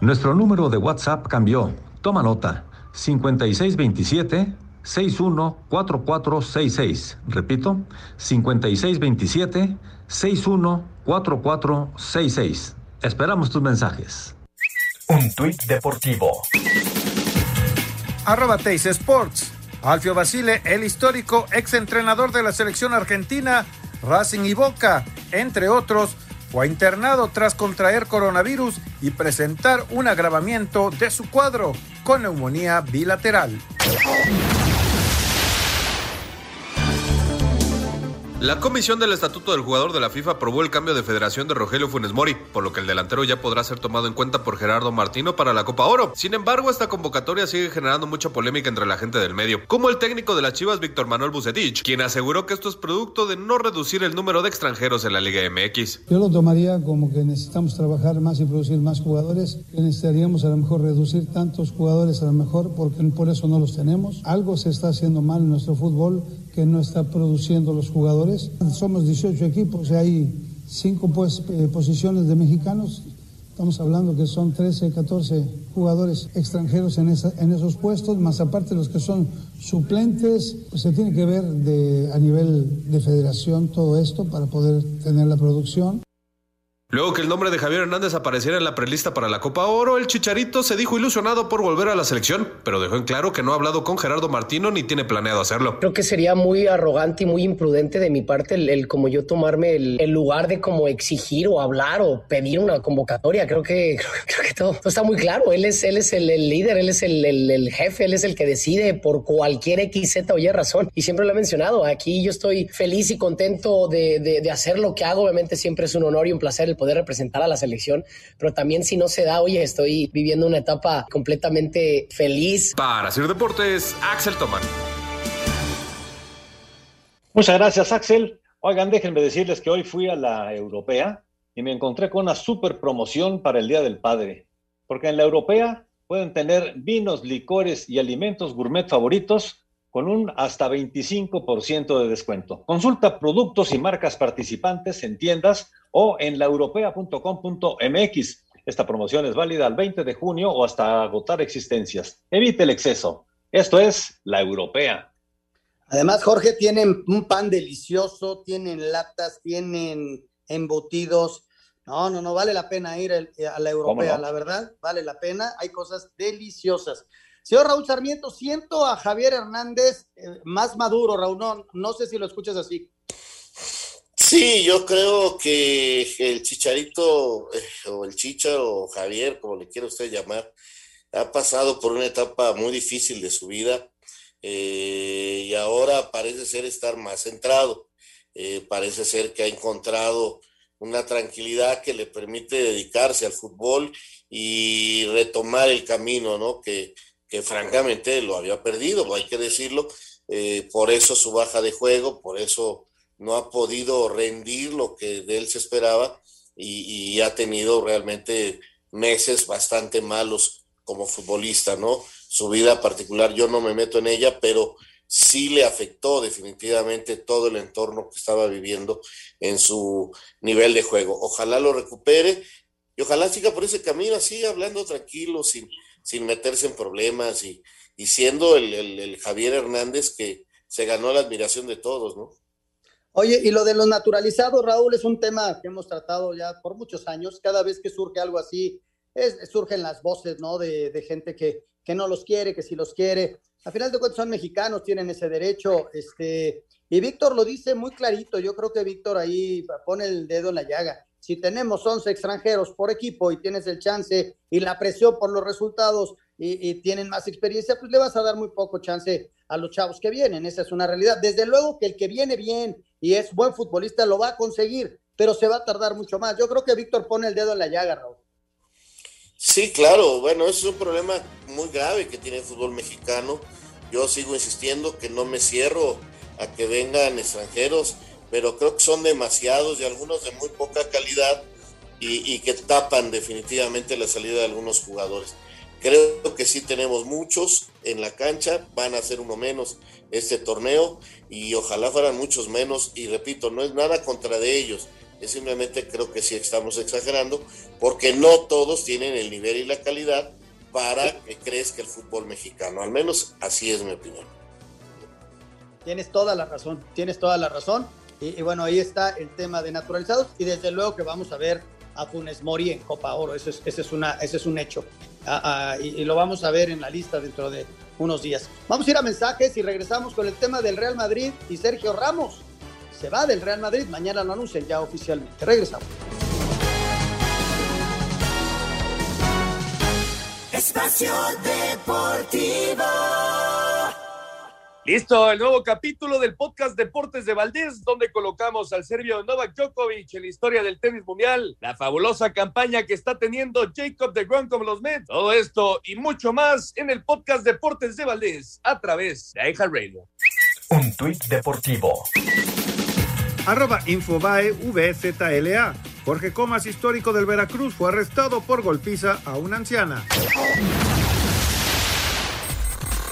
Nuestro número de WhatsApp cambió. Toma nota. 5627 614466. Repito, 5627 614466. Esperamos tus mensajes. Un tuit deportivo. Arroba Teis Sports. Alfio Basile, el histórico exentrenador de la selección argentina, Racing y Boca, entre otros, fue internado tras contraer coronavirus y presentar un agravamiento de su cuadro con neumonía bilateral. La comisión del Estatuto del Jugador de la FIFA aprobó el cambio de federación de Rogelio Funes Mori, por lo que el delantero ya podrá ser tomado en cuenta por Gerardo Martino para la Copa Oro. Sin embargo, esta convocatoria sigue generando mucha polémica entre la gente del medio, como el técnico de las Chivas Víctor Manuel Bucetich, quien aseguró que esto es producto de no reducir el número de extranjeros en la Liga MX. Yo lo tomaría como que necesitamos trabajar más y producir más jugadores, que necesitaríamos a lo mejor reducir tantos jugadores a lo mejor porque por eso no los tenemos. Algo se está haciendo mal en nuestro fútbol que no está produciendo los jugadores. Somos 18 equipos hay 5 pues, eh, posiciones de mexicanos. Estamos hablando que son 13, 14 jugadores extranjeros en, esa, en esos puestos, más aparte los que son suplentes, pues se tiene que ver de, a nivel de federación todo esto para poder tener la producción. Luego que el nombre de Javier Hernández apareciera en la prelista para la Copa Oro, el Chicharito se dijo ilusionado por volver a la selección, pero dejó en claro que no ha hablado con Gerardo Martino ni tiene planeado hacerlo. Creo que sería muy arrogante y muy imprudente de mi parte el, el como yo tomarme el, el, lugar de como exigir o hablar o pedir una convocatoria. Creo que creo, creo que todo, todo, está muy claro. Él es, él es el, el líder, él es el, jefe, él es el que decide por cualquier X, Z o Y razón. Y siempre lo he mencionado. Aquí yo estoy feliz y contento de, de, de hacer lo que hago. Obviamente siempre es un honor y un placer el poder representar a la selección, pero también si no se da, oye, estoy viviendo una etapa completamente feliz. Para hacer deportes, Axel Toman. Muchas gracias, Axel. Oigan, déjenme decirles que hoy fui a la europea y me encontré con una super promoción para el Día del Padre, porque en la europea pueden tener vinos, licores y alimentos gourmet favoritos con un hasta 25% de descuento. Consulta productos y marcas participantes en tiendas o en laeuropea.com.mx. Esta promoción es válida el 20 de junio o hasta agotar existencias. Evite el exceso. Esto es la europea. Además, Jorge, tienen un pan delicioso, tienen latas, tienen embutidos. No, no, no, vale la pena ir a la europea, la verdad, vale la pena. Hay cosas deliciosas. Señor Raúl Sarmiento, siento a Javier Hernández eh, más maduro, Raúl. No, no sé si lo escuchas así. Sí, yo creo que el Chicharito, eh, o el Chicha, o Javier, como le quiera usted llamar, ha pasado por una etapa muy difícil de su vida eh, y ahora parece ser estar más centrado. parece ser que ha encontrado una tranquilidad que le permite dedicarse al fútbol y retomar el camino, ¿no? Que, que francamente lo había perdido, hay que decirlo, eh, por eso su baja de juego, por eso no ha podido rendir lo que de él se esperaba y, ha tenido realmente meses bastante malos como futbolista, ¿no? Su vida particular, yo no me meto en ella, pero sí le afectó definitivamente todo el entorno que estaba viviendo en su nivel de juego. Ojalá lo recupere y ojalá siga por ese camino así, hablando tranquilo, sin, sin meterse en problemas y, siendo el, Javier Hernández que se ganó la admiración de todos, ¿no? Oye, y lo de los naturalizados, Raúl, es un tema que hemos tratado ya por muchos años. Cada vez que surge algo así, surgen las voces, ¿no? De, gente que, que, no los quiere, que sí los quiere. Al final de cuentas son mexicanos, tienen ese derecho. Este, y Víctor lo dice muy clarito. Yo creo que Víctor ahí pone el dedo en la llaga si tenemos 11 extranjeros por equipo y tienes el chance y la presión por los resultados y, tienen más experiencia, pues le vas a dar muy poco chance a los chavos que vienen. Esa es una realidad. Desde luego que el que viene bien y es buen futbolista lo va a conseguir, pero se va a tardar mucho más. Yo creo que Víctor pone el dedo en la llaga, Raúl. Sí, claro. Bueno, ese es un problema muy grave que tiene el fútbol mexicano. Yo sigo insistiendo que no me cierro a que vengan extranjeros pero creo que son demasiados y algunos de muy poca calidad y, que tapan definitivamente la salida de algunos jugadores. Creo que sí tenemos muchos en la cancha, van a ser uno menos este torneo y ojalá fueran muchos menos y repito, no es nada contra de ellos, es simplemente creo que sí estamos exagerando porque no todos tienen el nivel y la calidad para que crezca el fútbol mexicano, al menos así es mi opinión. Tienes toda la razón, tienes toda la razón. Y, bueno, ahí está el tema de naturalizados y desde luego que vamos a ver a Funes Mori en Copa Oro, ese es, ese es, una, ese es un hecho. Ah, ah, y, lo vamos a ver en la lista dentro de unos días. Vamos a ir a mensajes y regresamos con el tema del Real Madrid y Sergio Ramos. Se va del Real Madrid, mañana lo anuncian ya oficialmente. Regresamos. Espacio Deportivo. Listo, el nuevo capítulo del podcast Deportes de Valdés, donde colocamos al serbio Novak Djokovic en la historia del tenis mundial, la fabulosa campaña que está teniendo Jacob de Grand con los Mets, todo esto y mucho más en el podcast Deportes de Valdés a través de Radio. Un tuit deportivo. Arroba Infobae VZLA. Jorge Comas, histórico del Veracruz, fue arrestado por golpiza a una anciana.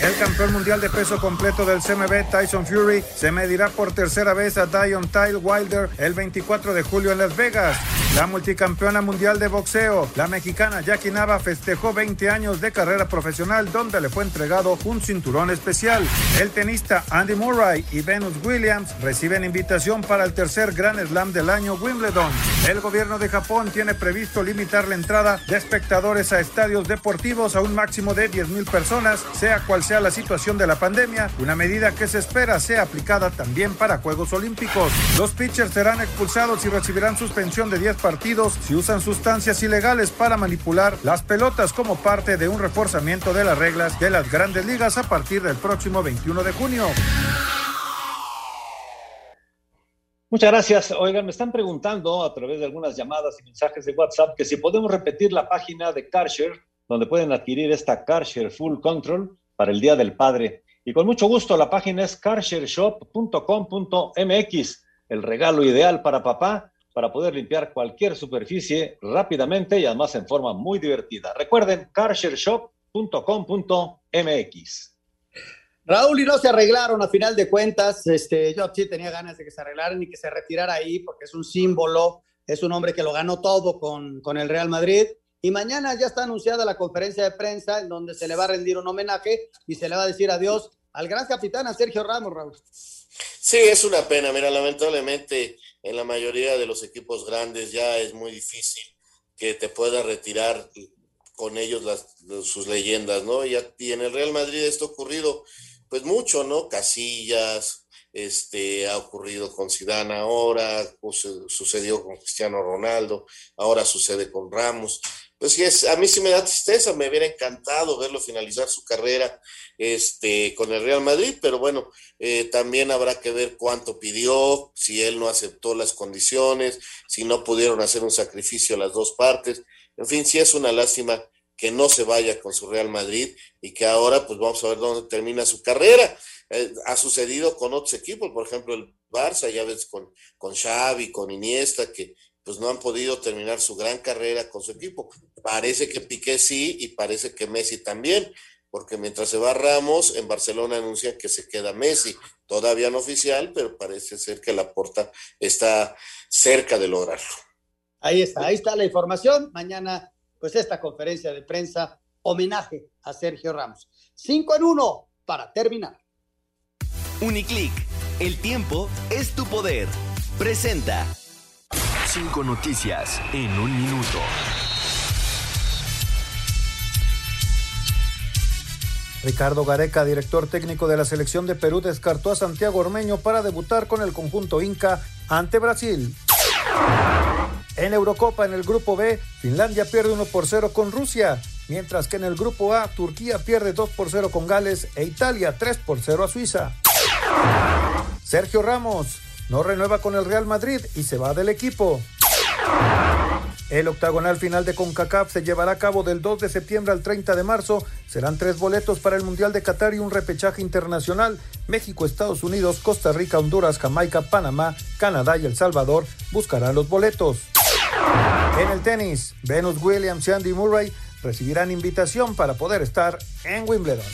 El campeón mundial de peso completo del CMB, Tyson Fury, se medirá por tercera vez a Dion Tyle Wilder el 24 de julio en Las Vegas. La multicampeona mundial de boxeo, la mexicana Jackie Nava, festejó 20 años de carrera profesional donde le fue entregado un cinturón especial. El tenista Andy Murray y Venus Williams reciben invitación para el tercer Grand Slam del año Wimbledon. El gobierno de Japón tiene previsto limitar la entrada de espectadores a estadios deportivos a un máximo de 10.000 personas, sea cual sea la situación de la pandemia, una medida que se espera sea aplicada también para Juegos Olímpicos. Los pitchers serán expulsados y recibirán suspensión de 10 partidos si usan sustancias ilegales para manipular las pelotas como parte de un reforzamiento de las reglas de las grandes ligas a partir del próximo 21 de junio. Muchas gracias. Oigan, me están preguntando a través de algunas llamadas y mensajes de WhatsApp que si podemos repetir la página de CarShare, donde pueden adquirir esta CarShare Full Control para el Día del Padre. Y con mucho gusto, la página es carshareshop.com.mx, el regalo ideal para papá para poder limpiar cualquier superficie rápidamente y además en forma muy divertida. Recuerden, carshareshop.com.mx. Raúl y no se arreglaron a final de cuentas. Este, yo sí tenía ganas de que se arreglaran y que se retirara ahí porque es un símbolo, es un hombre que lo ganó todo con, con el Real Madrid. Y mañana ya está anunciada la conferencia de prensa en donde se le va a rendir un homenaje y se le va a decir adiós al gran capitán, a Sergio Ramos, Raúl. Sí, es una pena. Mira, lamentablemente en la mayoría de los equipos grandes ya es muy difícil que te pueda retirar con ellos las, sus leyendas, ¿no? Y, y, en el Real Madrid esto ha ocurrido pues mucho, ¿no? Casillas, este, ha ocurrido con Zidane ahora, sucedió con Cristiano Ronaldo, ahora sucede con Ramos pues sí, es, a mí sí me da tristeza, me hubiera encantado verlo finalizar su carrera este, con el Real Madrid, pero bueno, eh, también habrá que ver cuánto pidió, si él no aceptó las condiciones, si no pudieron hacer un sacrificio a las dos partes. En fin, sí es una lástima que no se vaya con su Real Madrid y que ahora pues vamos a ver dónde termina su carrera. Eh, ha sucedido con otros equipos, por ejemplo el Barça, ya ves con, con Xavi, con Iniesta, que pues no han podido terminar su gran carrera con su equipo. Parece que Piqué sí y parece que Messi también, porque mientras se va Ramos, en Barcelona anuncian que se queda Messi, todavía no oficial, pero parece ser que la porta está cerca de lograrlo. Ahí está, ahí está la información. Mañana, pues esta conferencia de prensa, homenaje a Sergio Ramos. Cinco en uno para terminar. Uniclick, el tiempo es tu poder. Presenta. Cinco noticias en un minuto. Ricardo Gareca, director técnico de la selección de Perú, descartó a Santiago Ormeño para debutar con el conjunto Inca ante Brasil. En Eurocopa, en el grupo B, Finlandia pierde 1 por 0 con Rusia, mientras que en el grupo A, Turquía pierde 2 por 0 con Gales e Italia 3 por 0 a Suiza. Sergio Ramos, no renueva con el Real Madrid y se va del equipo. El octagonal final de CONCACAF se llevará a cabo del 2 de septiembre al 30 de marzo. Serán tres boletos para el Mundial de Qatar y un repechaje internacional. México, Estados Unidos, Costa Rica, Honduras, Jamaica, Panamá, Canadá y El Salvador buscarán los boletos. En el tenis, Venus Williams y Andy Murray recibirán invitación para poder estar en Wimbledon.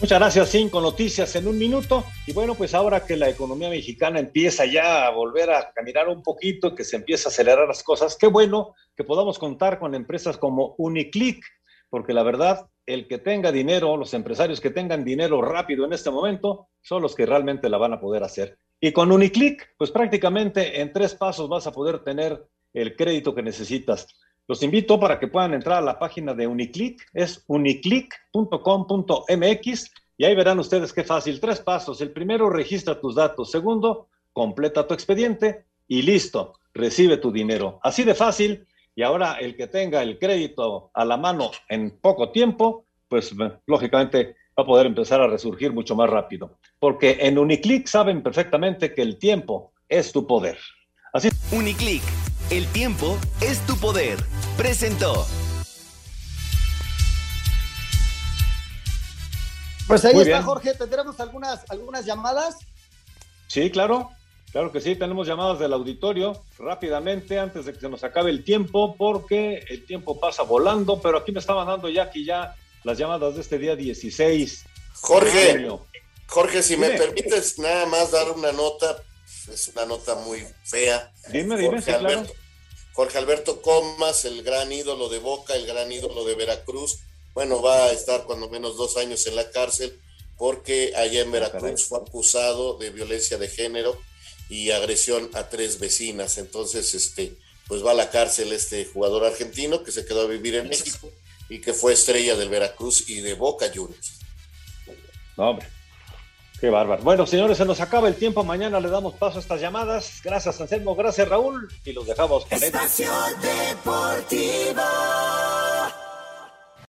Muchas gracias, Cinco Noticias en un minuto. Y bueno, pues ahora que la economía mexicana empieza ya a volver a caminar un poquito, que se empieza a acelerar las cosas, qué bueno que podamos contar con empresas como Uniclick, porque la verdad, el que tenga dinero, los empresarios que tengan dinero rápido en este momento, son los que realmente la van a poder hacer. Y con Uniclick, pues prácticamente en tres pasos vas a poder tener el crédito que necesitas. Los invito para que puedan entrar a la página de Uniclick, es uniclick.com.mx y ahí verán ustedes qué fácil. Tres pasos. El primero, registra tus datos. Segundo, completa tu expediente y listo, recibe tu dinero. Así de fácil. Y ahora el que tenga el crédito a la mano en poco tiempo, pues lógicamente va a poder empezar a resurgir mucho más rápido. Porque en Uniclick saben perfectamente que el tiempo es tu poder. Así. Uniclick el tiempo es tu poder. Presentó. Pues ahí está, Jorge. ¿Tendremos algunas, algunas llamadas? Sí, claro. Claro que sí, tenemos llamadas del auditorio rápidamente antes de que se nos acabe el tiempo, porque el tiempo pasa volando, pero aquí me estaban dando ya aquí ya las llamadas de este día 16. Jorge, Jorge, si me permites nada más dar una nota, es una nota muy fea. Dime, dime, Jorge Alberto, Jorge Alberto Comas, el gran ídolo de Boca, el gran ídolo de Veracruz, bueno, va a estar cuando menos dos años en la cárcel porque allá en ah, Veracruz fue acusado de violencia de género y agresión a tres vecinas. Entonces, este, pues va a la cárcel este jugador argentino que se quedó a vivir en México y que fue estrella del Veracruz y de Boca Juniors. No, hombre. Qué bárbaro. Bueno, señores, se nos acaba el tiempo. Mañana le damos paso a estas llamadas. Gracias, Anselmo. Gracias, Raúl. Y los dejamos con Espacio Deportivo.